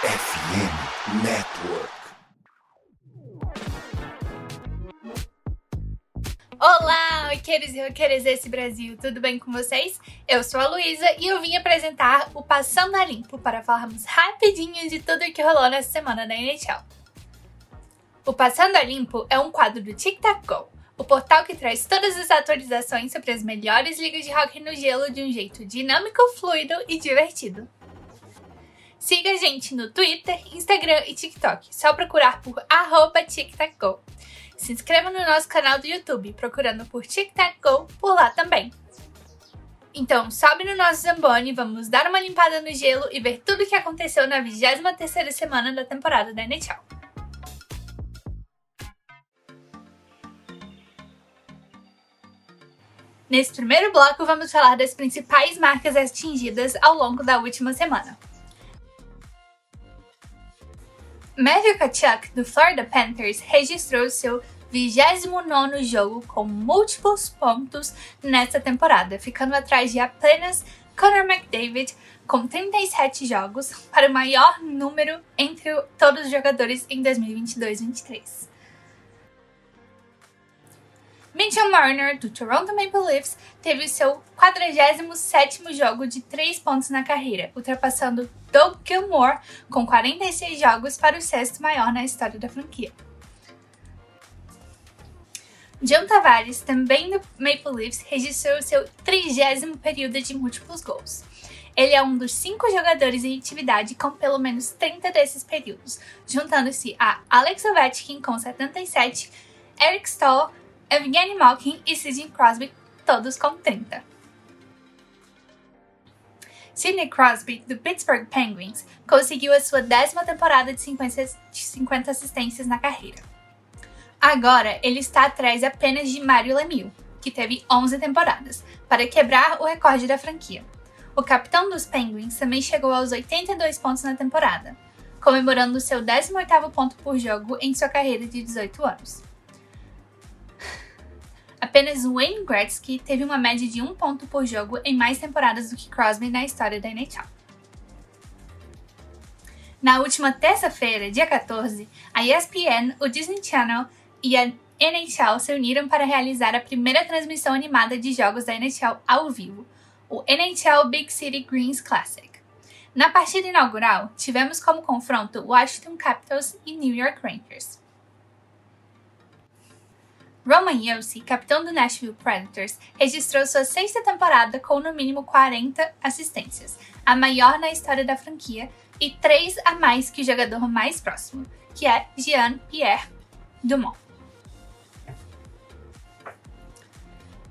FM Network. Olá, roqueiros e roqueiras desse Brasil, tudo bem com vocês? Eu sou a Luísa e eu vim apresentar o Passando a Limpo para falarmos rapidinho de tudo que rolou nessa semana da NHL. O Passando a Limpo é um quadro do Tic Tac Go, o portal que traz todas as atualizações sobre as melhores ligas de hockey no gelo de um jeito dinâmico, fluido e divertido. Siga a gente no Twitter, Instagram e TikTok. Só procurar por arroba TicTacGo. Se inscreva no nosso canal do YouTube, procurando por TicTacGo por lá também. Então, sobe no nosso Zamboni, vamos dar uma limpada no gelo e ver tudo o que aconteceu na 23ª semana da temporada da NHL. Nesse primeiro bloco, vamos falar das principais marcas atingidas ao longo da última semana. Matthew Tkachuk, do Florida Panthers, registrou seu 29 jogo com múltiplos pontos nessa temporada, ficando atrás de apenas Connor McDavid, com 37 jogos, para o maior número entre todos os jogadores em 2022-23. Mitchell Marner, do Toronto Maple Leafs, teve seu 47º jogo de 3 pontos na carreira, ultrapassando Doug Gilmore com 46 jogos para o sexto maior na história da franquia. John Tavares, também do Maple Leafs, registrou seu 30 período de múltiplos gols. Ele é um dos cinco jogadores em atividade com pelo menos 30 desses períodos, juntando-se a Alex Ovechkin com 77, Eric Stahl Evgeny Malkin e Sidney Crosby, todos com 30. Sidney Crosby, do Pittsburgh Penguins, conseguiu a sua décima temporada de 50 assistências na carreira. Agora, ele está atrás apenas de Mario Lemieux, que teve 11 temporadas, para quebrar o recorde da franquia. O capitão dos Penguins também chegou aos 82 pontos na temporada, comemorando seu 18º ponto por jogo em sua carreira de 18 anos. Apenas Wayne Gretzky teve uma média de um ponto por jogo em mais temporadas do que Crosby na história da NHL. Na última terça-feira, dia 14, a ESPN, o Disney Channel e a NHL se uniram para realizar a primeira transmissão animada de jogos da NHL ao vivo, o NHL Big City Greens Classic. Na partida inaugural, tivemos como confronto Washington Capitals e New York Rangers. Roman Josi, capitão do Nashville Predators, registrou sua sexta temporada com no mínimo 40 assistências, a maior na história da franquia, e três a mais que o jogador mais próximo, que é Jean-Pierre Dumont.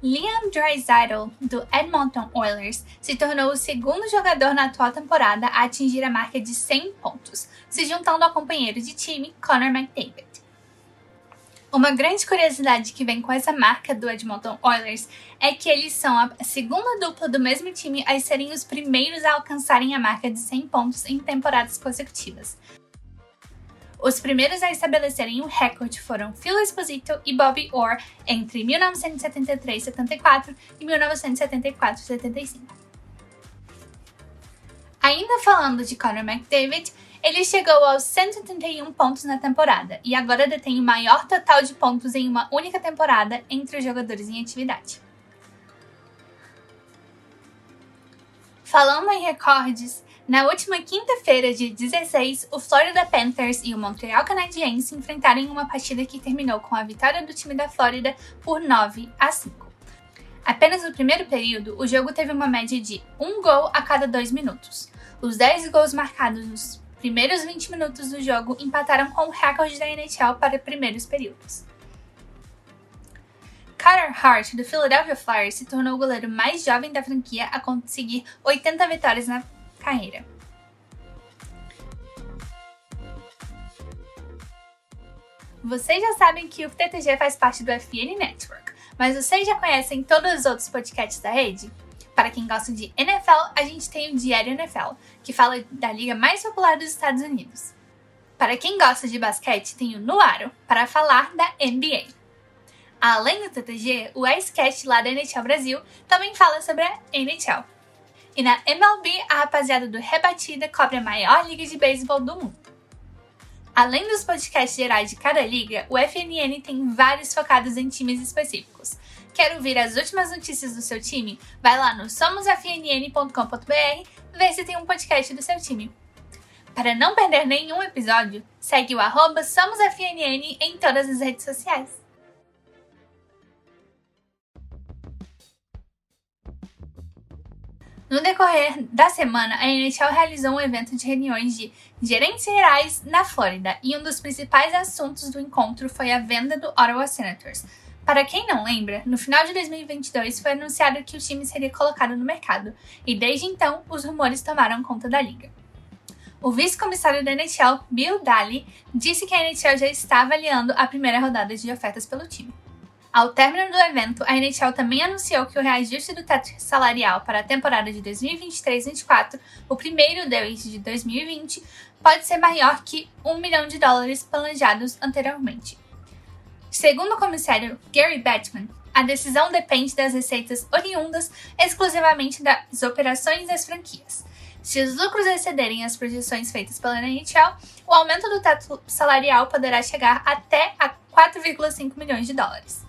Liam Draisaitl, do Edmonton Oilers, se tornou o segundo jogador na atual temporada a atingir a marca de 100 pontos, se juntando ao companheiro de time Connor McDavid. Uma grande curiosidade que vem com essa marca do Edmonton Oilers é que eles são a segunda dupla do mesmo time a serem os primeiros a alcançarem a marca de 100 pontos em temporadas consecutivas. Os primeiros a estabelecerem o recorde foram Phil Esposito e Bobby Orr entre 1973-74 e 1974-75. Ainda falando de Conor McDavid, ele chegou aos 131 pontos na temporada e agora detém o maior total de pontos em uma única temporada entre os jogadores em atividade. Falando em recordes, na última quinta-feira, de 16, o Florida Panthers e o Montreal Canadiens enfrentaram em uma partida que terminou com a vitória do time da Flórida por 9 a 5. Apenas no primeiro período, o jogo teve uma média de um gol a cada dois minutos. Os 10 gols marcados nos primeiros 20 minutos do jogo empataram com o recorde da NHL para primeiros períodos. Carter Hart, do Philadelphia Flyers, se tornou o goleiro mais jovem da franquia a conseguir 80 vitórias na carreira. Vocês já sabem que o TTG faz parte do FN Network, mas vocês já conhecem todos os outros podcasts da rede? Para quem gosta de NFL, a gente tem o Diário NFL, que fala da liga mais popular dos Estados Unidos. Para quem gosta de basquete, tem o Nuaro, para falar da NBA. Além do TTG, o Icecast lá da NHL Brasil também fala sobre a NHL. E na MLB, a rapaziada do Rebatida cobre a maior liga de beisebol do mundo. Além dos podcasts gerais de cada liga, o FNN tem vários focados em times específicos. Quer ouvir as últimas notícias do seu time? Vai lá no somosfnn.com.br ver se tem um podcast do seu time. Para não perder nenhum episódio, segue o arroba SomosFNN em todas as redes sociais. No decorrer da semana, a NHL realizou um evento de reuniões de gerentes gerais na Flórida e um dos principais assuntos do encontro foi a venda do Ottawa Senators. Para quem não lembra, no final de 2022 foi anunciado que o time seria colocado no mercado e desde então os rumores tomaram conta da liga. O vice-comissário da NHL, Bill Daly, disse que a NHL já está avaliando a primeira rodada de ofertas pelo time. Ao término do evento, a NHL também anunciou que o reajuste do teto salarial para a temporada de 2023-24, o primeiro desde 2020, pode ser maior que um milhão de dólares planejados anteriormente. Segundo o comissário Gary Batman, a decisão depende das receitas oriundas exclusivamente das operações das franquias. Se os lucros excederem as projeções feitas pela NHL, o aumento do teto salarial poderá chegar até a 4,5 milhões de dólares.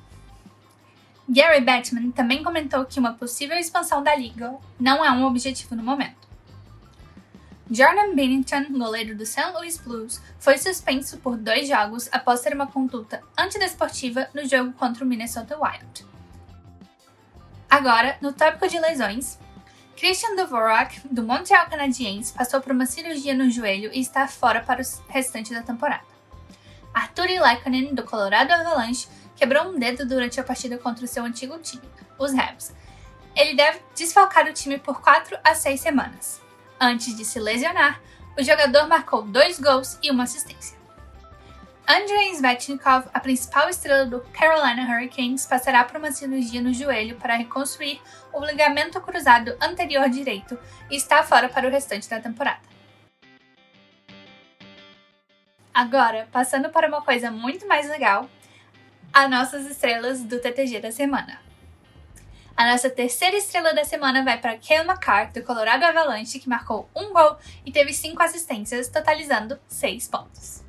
Gary Batman também comentou que uma possível expansão da liga não é um objetivo no momento. Jordan Binnington, goleiro do St. Louis Blues, foi suspenso por dois jogos após ter uma conduta antidesportiva no jogo contra o Minnesota Wild. Agora, no tópico de lesões, Christian Dvorak, do Montreal Canadiens, passou por uma cirurgia no joelho e está fora para o restante da temporada. Arturi Lekanen, do Colorado Avalanche, quebrou um dedo durante a partida contra o seu antigo time, os Habs. Ele deve desfalcar o time por 4 a 6 semanas. Antes de se lesionar, o jogador marcou dois gols e uma assistência. Andrei Svechnikov, a principal estrela do Carolina Hurricanes, passará por uma cirurgia no joelho para reconstruir o ligamento cruzado anterior direito e está fora para o restante da temporada. Agora, passando para uma coisa muito mais legal, as nossas estrelas do TTG da semana. A nossa terceira estrela da semana vai para Kale McCart, do Colorado Avalanche, que marcou um gol e teve cinco assistências, totalizando seis pontos.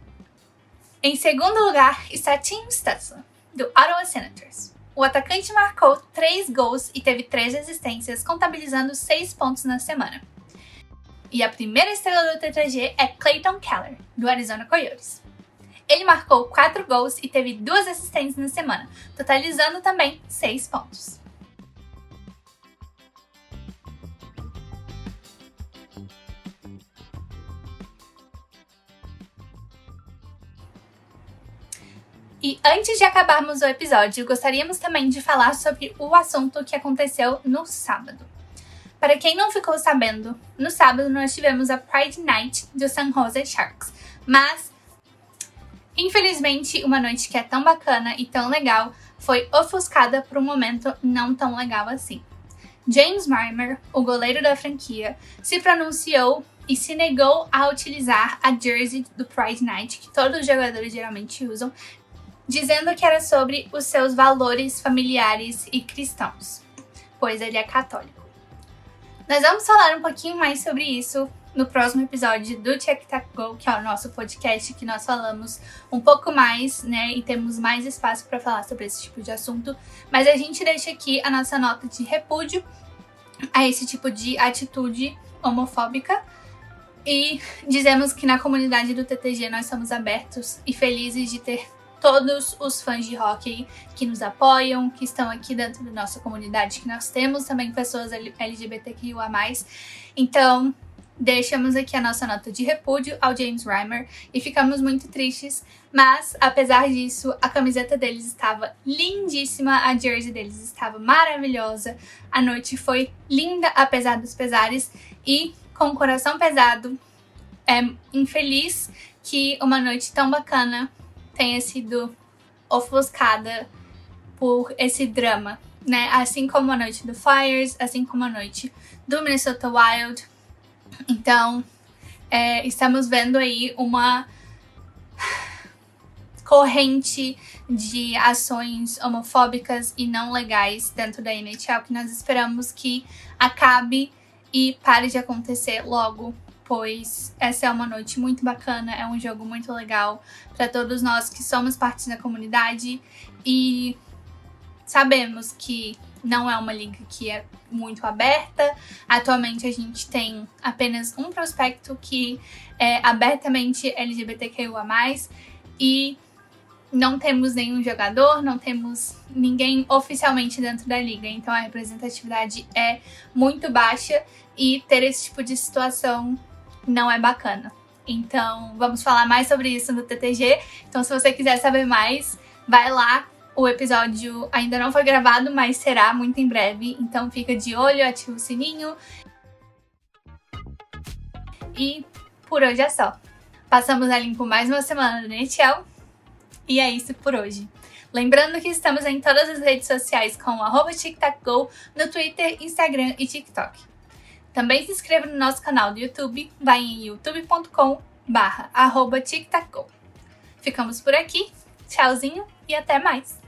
Em segundo lugar está Tim Stutzla, do Ottawa Senators. O atacante marcou três gols e teve três assistências, contabilizando seis pontos na semana. E a primeira estrela do TTG é Clayton Keller, do Arizona Coyotes. Ele marcou 4 gols e teve duas assistências na semana, totalizando também 6 pontos. E antes de acabarmos o episódio, gostaríamos também de falar sobre o assunto que aconteceu no sábado. Para quem não ficou sabendo, no sábado nós tivemos a Pride Night do San Jose Sharks, mas Infelizmente, uma noite que é tão bacana e tão legal foi ofuscada por um momento não tão legal assim. James Reimer, o goleiro da franquia, se pronunciou e se negou a utilizar a jersey do Pride Night, que todos os jogadores geralmente usam, dizendo que era sobre os seus valores familiares e cristãos, pois ele é católico. Nós vamos falar um pouquinho mais sobre isso no próximo episódio do Check Tac Go, que é o nosso podcast que nós falamos um pouco mais, né, e temos mais espaço para falar sobre esse tipo de assunto, mas a gente deixa aqui a nossa nota de repúdio a esse tipo de atitude homofóbica e dizemos que na comunidade do TTG nós somos abertos e felizes de ter todos os fãs de hockey que nos apoiam, que estão aqui dentro da nossa comunidade, que nós temos também pessoas LGBTQIA+. Então, deixamos aqui a nossa nota de repúdio ao James Reimer e ficamos muito tristes, mas apesar disso, a camiseta deles estava lindíssima, a jersey deles estava maravilhosa, a noite foi linda apesar dos pesares e com o coração pesado, é infeliz que uma noite tão bacana tenha sido ofuscada por esse drama, né? Assim como a noite do Fires, assim como a noite do Minnesota Wild, então, é, estamos vendo aí uma corrente de ações homofóbicas e não legais dentro da NHL que nós esperamos que acabe e pare de acontecer logo, pois essa é uma noite muito bacana, é um jogo muito legal para todos nós que somos parte da comunidade e sabemos que não é uma liga que é muito aberta. Atualmente a gente tem apenas um prospecto que é abertamente LGBTQIA+, e não temos nenhum jogador, não temos ninguém oficialmente dentro da liga, então a representatividade é muito baixa e ter esse tipo de situação não é bacana. Então, vamos falar mais sobre isso no TTG. Então, se você quiser saber mais, vai lá. O episódio ainda não foi gravado, mas será muito em breve. Então, fica de olho, ativa o sininho. E por hoje é só. Passamos a limpo mais uma semana do NHL e é isso por hoje. Lembrando que estamos em todas as redes sociais com o TicTacGo no Twitter, Instagram e TikTok. Também se inscreva no nosso canal do YouTube, vai em youtube.com barra Ficamos por aqui, tchauzinho e até mais!